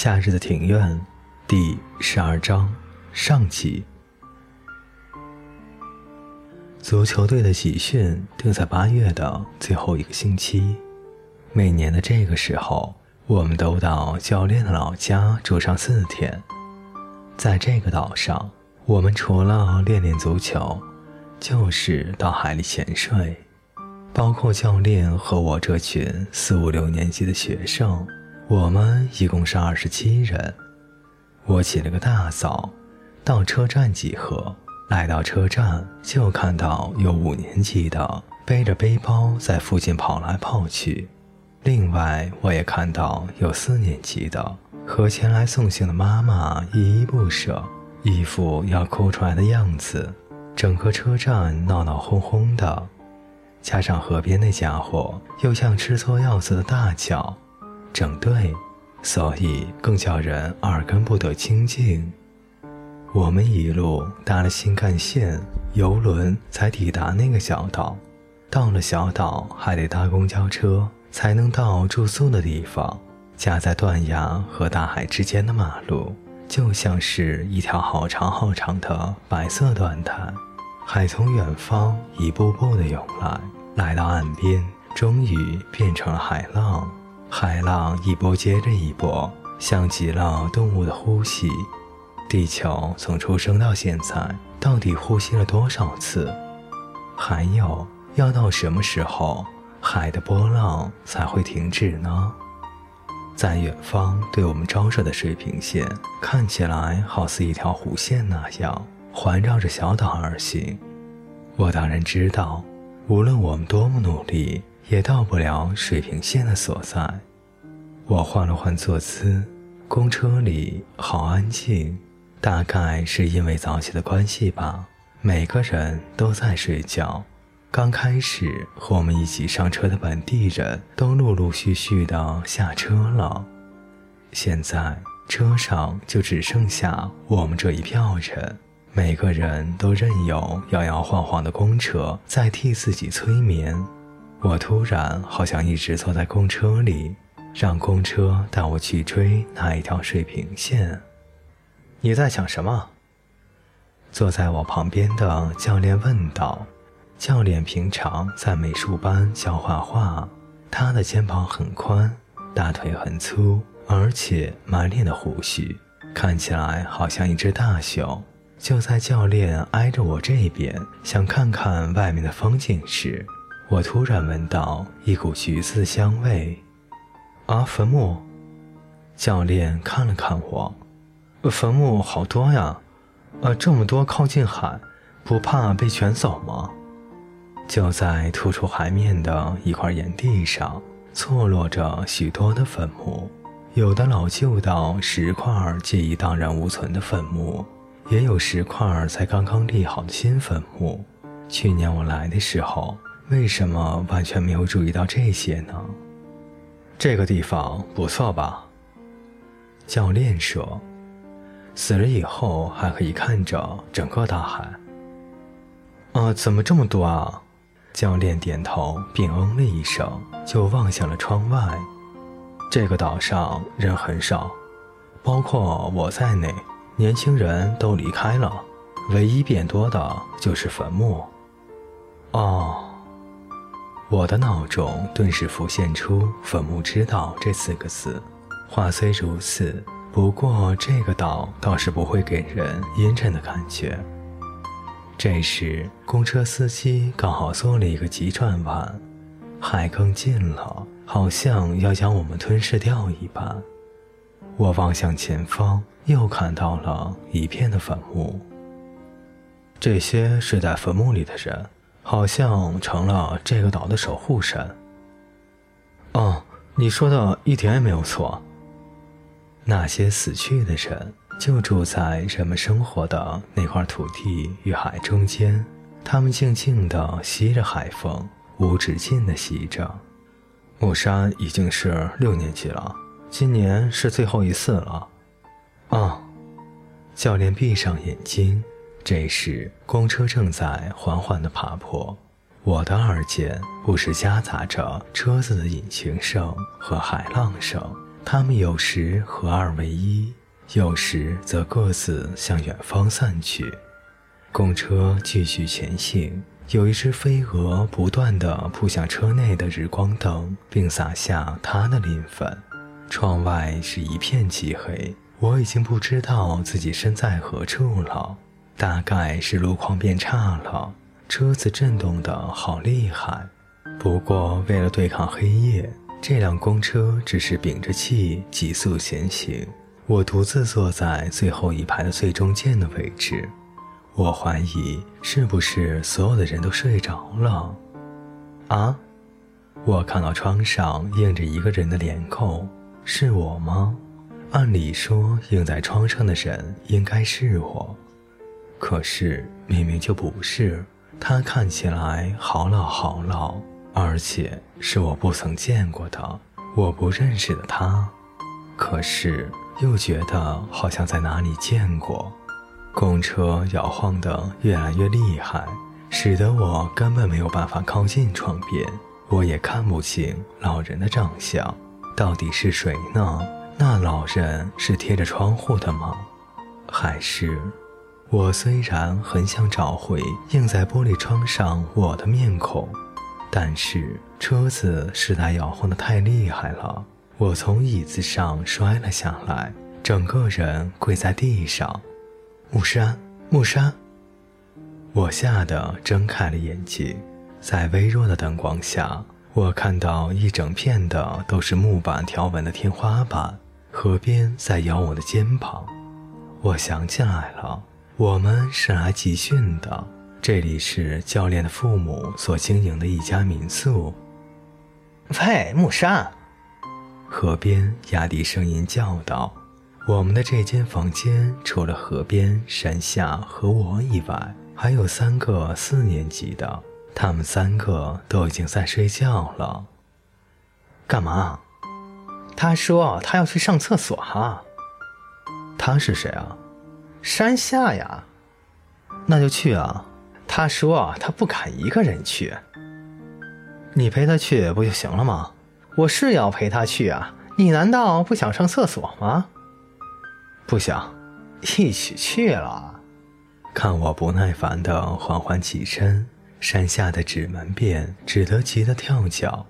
夏日的庭院，第十二章上集。足球队的集训定在八月的最后一个星期。每年的这个时候，我们都到教练的老家住上四天。在这个岛上，我们除了练练足球，就是到海里潜水。包括教练和我这群四五六年级的学生。我们一共是二十七人。我起了个大早，到车站集合。来到车站，就看到有五年级的背着背包在附近跑来跑去。另外，我也看到有四年级的和前来送行的妈妈依依不舍，一副要哭出来的样子。整个车站闹闹哄哄的，加上河边那家伙又像吃错药似的大叫。整队，所以更叫人耳根不得清净。我们一路搭了新干线、游轮才抵达那个小岛，到了小岛还得搭公交车才能到住宿的地方。夹在断崖和大海之间的马路，就像是一条好长好长的白色缎带，海从远方一步步的涌来，来到岸边，终于变成了海浪。海浪一波接着一波，像极了动物的呼吸。地球从出生到现在，到底呼吸了多少次？还有，要到什么时候，海的波浪才会停止呢？在远方对我们照射的水平线，看起来好似一条弧线那样，环绕着小岛而行。我当然知道，无论我们多么努力。也到不了水平线的所在。我换了换坐姿，公车里好安静，大概是因为早起的关系吧。每个人都在睡觉。刚开始和我们一起上车的本地人都陆陆续续的下车了，现在车上就只剩下我们这一票人。每个人都任由摇摇晃晃的公车在替自己催眠。我突然好像一直坐在公车里，让公车带我去追那一条水平线。你在想什么？坐在我旁边的教练问道。教练平常在美术班教画画，他的肩膀很宽，大腿很粗，而且满脸的胡须，看起来好像一只大熊。就在教练挨着我这边，想看看外面的风景时。我突然闻到一股橘子香味，啊，坟墓！教练看了看我，坟墓好多呀，呃，这么多靠近海，不怕被卷走吗？就在突出海面的一块岩地上，错落着许多的坟墓，有的老旧到石块皆已荡然无存的坟墓，也有石块才刚刚立好的新坟墓。去年我来的时候。为什么完全没有注意到这些呢？这个地方不错吧？教练说：“死了以后还可以看着整个大海。”啊，怎么这么多啊？教练点头并嗯了一声，就望向了窗外。这个岛上人很少，包括我在内，年轻人都离开了，唯一变多的就是坟墓。哦。我的脑中顿时浮现出“坟墓之岛”这四个字。话虽如此，不过这个岛倒是不会给人阴沉的感觉。这时，公车司机刚好做了一个急转弯，海更近了，好像要将我们吞噬掉一般。我望向前方，又看到了一片的坟墓。这些睡在坟墓里的人。好像成了这个岛的守护神。哦，你说的一点也没有错。那些死去的人就住在人们生活的那块土地与海中间，他们静静地吸着海风，无止境地吸着。木山已经是六年级了，今年是最后一次了。啊，教练闭上眼睛。这时，公车正在缓缓地爬坡，我的耳间不时夹杂着车子的引擎声和海浪声，他们有时合二为一，有时则各自向远方散去。公车继续前行，有一只飞蛾不断地扑向车内的日光灯，并撒下它的磷粉。窗外是一片漆黑，我已经不知道自己身在何处了。大概是路况变差了，车子震动得好厉害。不过为了对抗黑夜，这辆公车只是屏着气急速前行。我独自坐在最后一排的最中间的位置。我怀疑是不是所有的人都睡着了？啊！我看到窗上映着一个人的脸孔，是我吗？按理说，映在窗上的人应该是我，可是明明就不是。他看起来好老好老，而且是我不曾见过的、我不认识的他。可是又觉得好像在哪里见过。公车摇晃得越来越厉害，使得我根本没有办法靠近窗边。我也看不清老人的长相，到底是谁呢？那老人是贴着窗户的吗？还是……我虽然很想找回映在玻璃窗上我的面孔，但是车子实在摇晃得太厉害了，我从椅子上摔了下来，整个人跪在地上。木山，木山！我吓得睁开了眼睛，在微弱的灯光下，我看到一整片的都是木板条纹的天花板，河边在摇我的肩膀。我想起来了，我们是来集训的，这里是教练的父母所经营的一家民宿。喂，木山！河边压低声音叫道。我们的这间房间，除了河边、山下和我以外，还有三个四年级的，他们三个都已经在睡觉了。干嘛？他说他要去上厕所哈。他是谁啊？山下呀。那就去啊。他说他不敢一个人去。你陪他去不就行了吗？我是要陪他去啊。你难道不想上厕所吗？不想，一起去了。看我不耐烦的缓缓起身，山下的纸门便只得急得跳脚。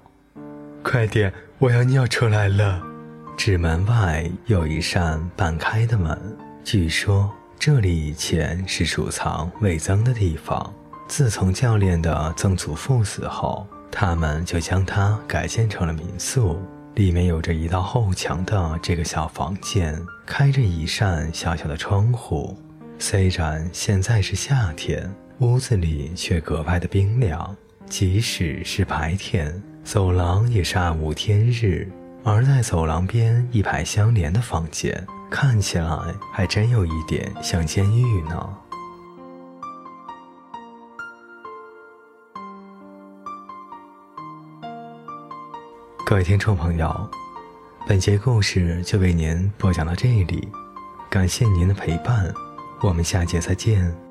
快点，我要尿出来了。纸门外有一扇半开的门，据说这里以前是储藏味增的地方。自从教练的曾祖父死后，他们就将它改建成了民宿。里面有着一道厚墙的这个小房间，开着一扇小小的窗户。虽然现在是夏天，屋子里却格外的冰凉。即使是白天，走廊也是暗无天日。而在走廊边一排相连的房间，看起来还真有一点像监狱呢。各位听众朋友，本节故事就为您播讲到这里，感谢您的陪伴，我们下节再见。